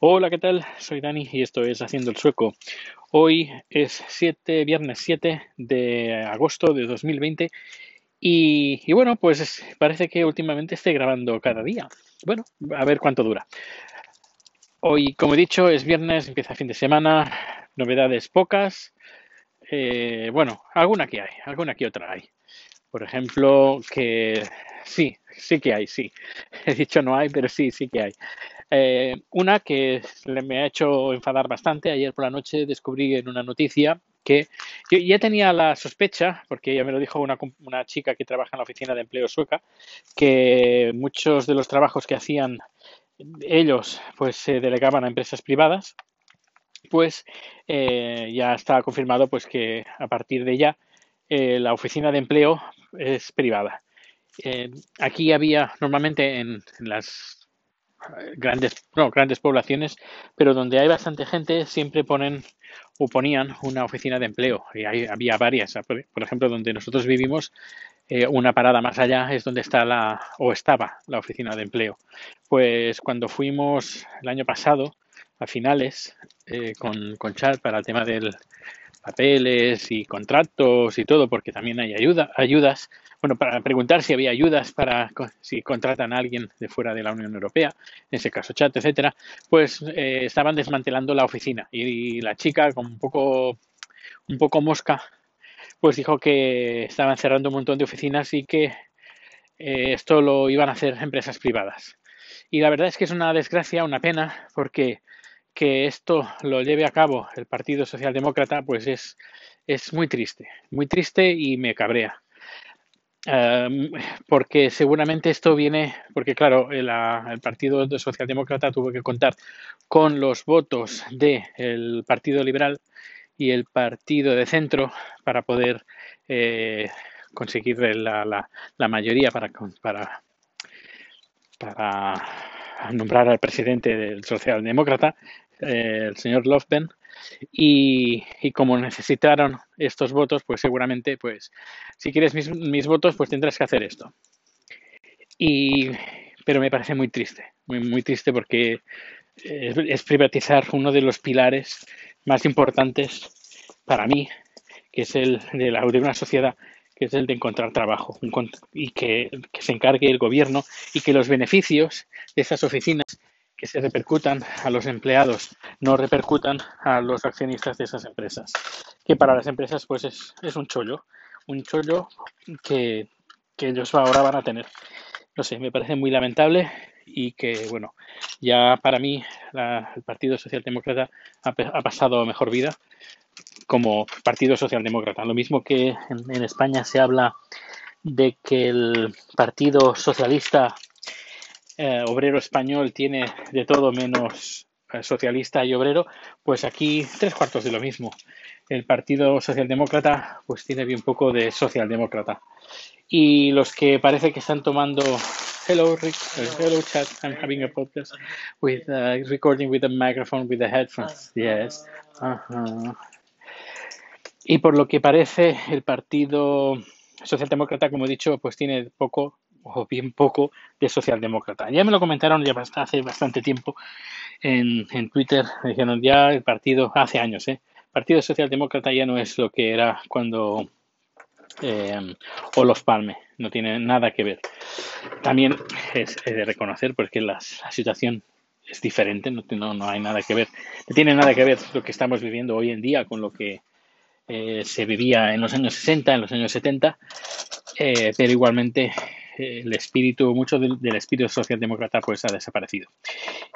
Hola, ¿qué tal? Soy Dani y esto es Haciendo el Sueco. Hoy es 7, viernes 7 de agosto de 2020 y, y bueno, pues parece que últimamente estoy grabando cada día. Bueno, a ver cuánto dura. Hoy, como he dicho, es viernes, empieza fin de semana, novedades pocas. Eh, bueno, alguna que hay, alguna que otra hay. Por ejemplo, que sí, sí que hay, sí. He dicho no hay, pero sí, sí que hay. Eh, una que me ha hecho enfadar bastante. Ayer por la noche descubrí en una noticia que yo ya tenía la sospecha, porque ya me lo dijo una, una chica que trabaja en la oficina de empleo sueca, que muchos de los trabajos que hacían ellos pues se delegaban a empresas privadas, pues eh, ya está confirmado pues que a partir de ya eh, la oficina de empleo es privada. Eh, aquí había normalmente en, las grandes, no, grandes poblaciones, pero donde hay bastante gente siempre ponen o ponían una oficina de empleo. Y hay, había varias. Por ejemplo, donde nosotros vivimos, eh, una parada más allá es donde está la o estaba la oficina de empleo. Pues cuando fuimos el año pasado, a finales, eh, con, con Char para el tema del papeles y contratos y todo, porque también hay ayuda, ayudas, bueno, para preguntar si había ayudas para si contratan a alguien de fuera de la Unión Europea, en ese caso chat, etcétera, pues eh, estaban desmantelando la oficina y, la chica con un poco un poco mosca, pues dijo que estaban cerrando un montón de oficinas y que eh, esto lo iban a hacer empresas privadas. Y la verdad es que es una desgracia, una pena, porque que esto lo lleve a cabo el Partido Socialdemócrata, pues es, es muy triste, muy triste y me cabrea. Em, porque seguramente esto viene, porque claro, el, el, Partido Socialdemócrata tuvo que contar con los votos del Partido Liberal y el Partido de Centro para poder eh, conseguir la, la, la, mayoría para, para, para nombrar al presidente del Socialdemócrata, eh, el señor Lofben, y, como necesitaron estos votos, pues seguramente, pues, si quieres mis, mis votos, pues tendrás que hacer esto. Y, pero me parece muy triste, muy, muy triste porque es, privatizar uno de los pilares más importantes para mí, que es el de, la, de una sociedad, que es el de encontrar trabajo y que, que se encargue el gobierno y que los beneficios de esas oficinas que se repercutan a los empleados, no repercutan a los accionistas de esas empresas. Que para las empresas pues es, es un chollo, un chollo que, que, ellos ahora van a tener. No sé, me parece muy lamentable y que, bueno, ya para mí la, el Partido Socialdemócrata ha, ha, pasado mejor vida como Partido Socialdemócrata. Lo mismo que en España se habla de que el Partido Socialista eh, obrero español tiene de todo menos eh, socialista y obrero, pues aquí tres cuartos de lo mismo. El Partido Socialdemócrata pues tiene bien poco de socialdemócrata. Y los que parece que están tomando hello Rick, uh, hello chat, I'm having a podcast with uh, recording with a microphone with the headphones. Yes. Y por lo que parece el Partido Socialdemócrata, como he dicho, pues tiene poco o bien poco de socialdemócrata. Ya me lo comentaron ya hace bastante tiempo en, en Twitter, me dijeron ya el partido, hace años, ¿eh? El Partido Socialdemócrata ya no es lo que era cuando eh, Olof Palme, no tiene nada que ver. También es, de reconocer porque la, situación es diferente, no, no, no, hay nada que ver, no tiene nada que ver lo que estamos viviendo hoy en día con lo que eh, se vivía en los años 60, en los años 70, eh, pero igualmente el espíritu, mucho del, del, espíritu socialdemócrata pues ha desaparecido.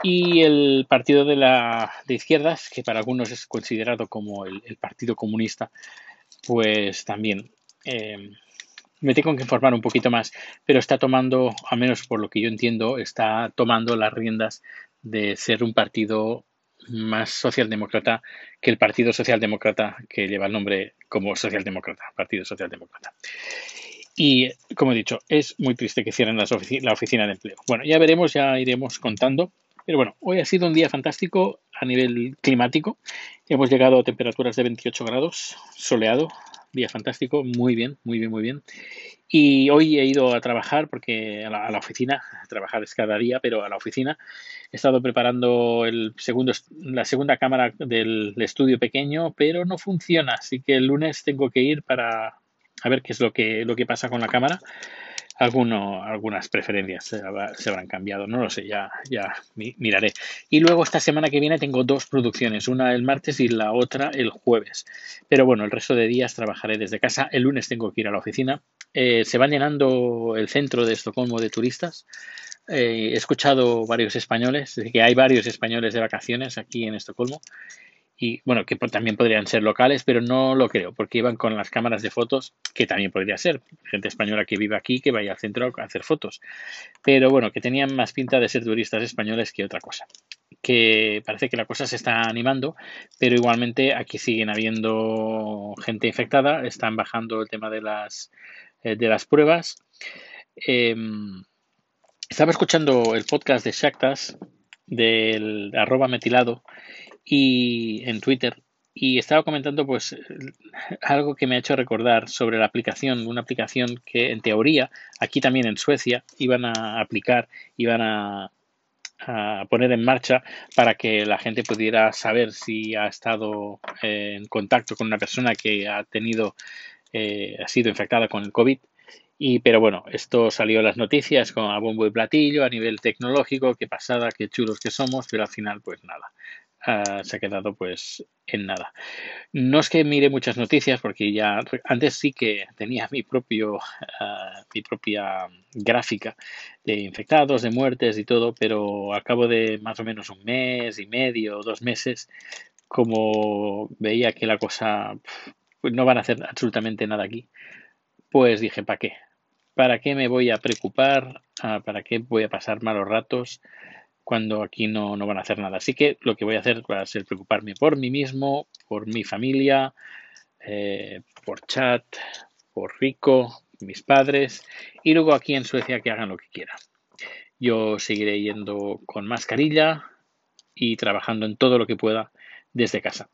Y el partido de, la, de izquierdas, que para algunos es considerado como el, partido comunista, pues también eh, me tengo que informar un poquito más, pero está tomando, al menos por lo que yo entiendo, está tomando las riendas de ser un partido más socialdemócrata que el Partido Socialdemócrata que lleva el nombre como Socialdemócrata, Partido Socialdemócrata. Y, como he dicho, es muy triste que cierren la oficina de empleo. Bueno, ya veremos, ya iremos contando. Pero bueno, hoy ha sido un día fantástico. a nivel climático. Hemos llegado a temperaturas de 28 grados, soleado, día fantástico, muy bien, muy bien, muy bien. Y hoy he ido a trabajar porque a la, oficina, trabajar es cada día, pero a la oficina he estado preparando el segundo, la segunda cámara del estudio pequeño, pero no funciona, así que el lunes tengo que ir para a ver qué es lo que, lo que pasa con la cámara alguno, algunas preferencias se, habrán cambiado, no lo sé, ya, ya miraré. Y luego esta semana que viene tengo dos producciones, una el martes y la otra el jueves. Pero bueno, el resto de días trabajaré desde casa. El lunes tengo que ir a la oficina. Eh, se va llenando el centro de Estocolmo de turistas. Eh, he escuchado varios españoles, que hay varios españoles de vacaciones aquí en Estocolmo y bueno, que también podrían ser locales, pero no lo creo, porque iban con las cámaras de fotos, que también podría ser, gente española que vive aquí, que vaya al centro a hacer fotos, pero bueno, que tenían más pinta de ser turistas españoles que otra cosa. Que parece que la cosa se está animando, pero igualmente aquí siguen habiendo gente infectada, están bajando el tema de las, eh, de las pruebas. Em, estaba escuchando el podcast de Shaktas, del arroba metilado, y en Twitter y estaba comentando pues algo que me ha hecho recordar sobre la aplicación, una aplicación que en teoría aquí también en Suecia iban a aplicar, iban a, poner en marcha para que la gente pudiera saber si ha estado en contacto con una persona que ha tenido, eh, ha sido infectada con el COVID. Y, pero bueno, esto salió en las noticias con a bombo y platillo a nivel tecnológico, qué pasada, qué chulos que somos, pero al final pues nada. Se ha quedado pues en nada. No es que mire muchas noticias porque ya antes sí que tenía mi propio ah, mi propia gráfica de infectados, de muertes y todo, pero al cabo de más o menos un mes y medio, dos meses, como veía que la cosa no van a hacer absolutamente nada aquí, pues dije, ¿para qué? ¿Para qué me voy a preocupar? Ah, ¿Para qué voy a pasar malos ratos? Cuando aquí no, no van a hacer nada. Así que lo que voy a hacer va a ser preocuparme por mí mismo, por mi familia, eh, por chat, por Rico, mis padres y luego aquí en Suecia que hagan lo que quieran. Yo seguiré yendo con mascarilla y trabajando en todo lo que pueda desde casa.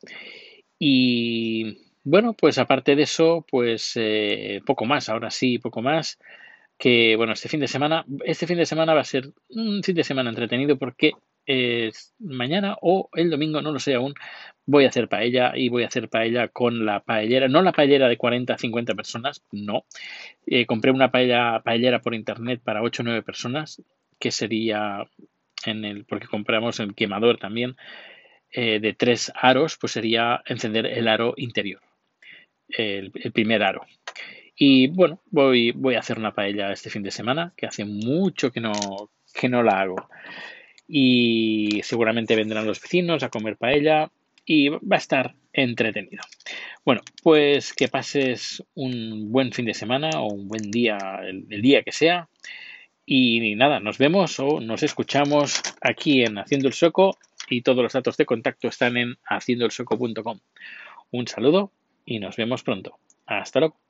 Y bueno, pues aparte de eso, pues eh, poco más, ahora sí, poco más que bueno, este fin de semana, este fin de semana va a ser un fin de semana entretenido porque mañana o el domingo, no lo sé aún, voy a hacer paella y voy a hacer paella con la paellera, no la paellera de 40 a 50 personas, no. Eh, compré una paella, paellera por internet para 8 o 9 personas, que sería en el, porque compramos el quemador también, eh, de tres aros, pues sería encender el aro interior, el primer aro. Y bueno, voy, a hacer una paella este fin de semana, que hace mucho que no, que no la hago. Y seguramente vendrán los vecinos a comer paella y va a estar entretenido. Bueno, pues que pases un buen fin de semana o un buen día, el, el día que sea. Y nada, nos vemos o nos escuchamos aquí en Haciendo el Soco y todos los datos de contacto están en haciendoelsoco.com. Un saludo y nos vemos pronto. Hasta luego.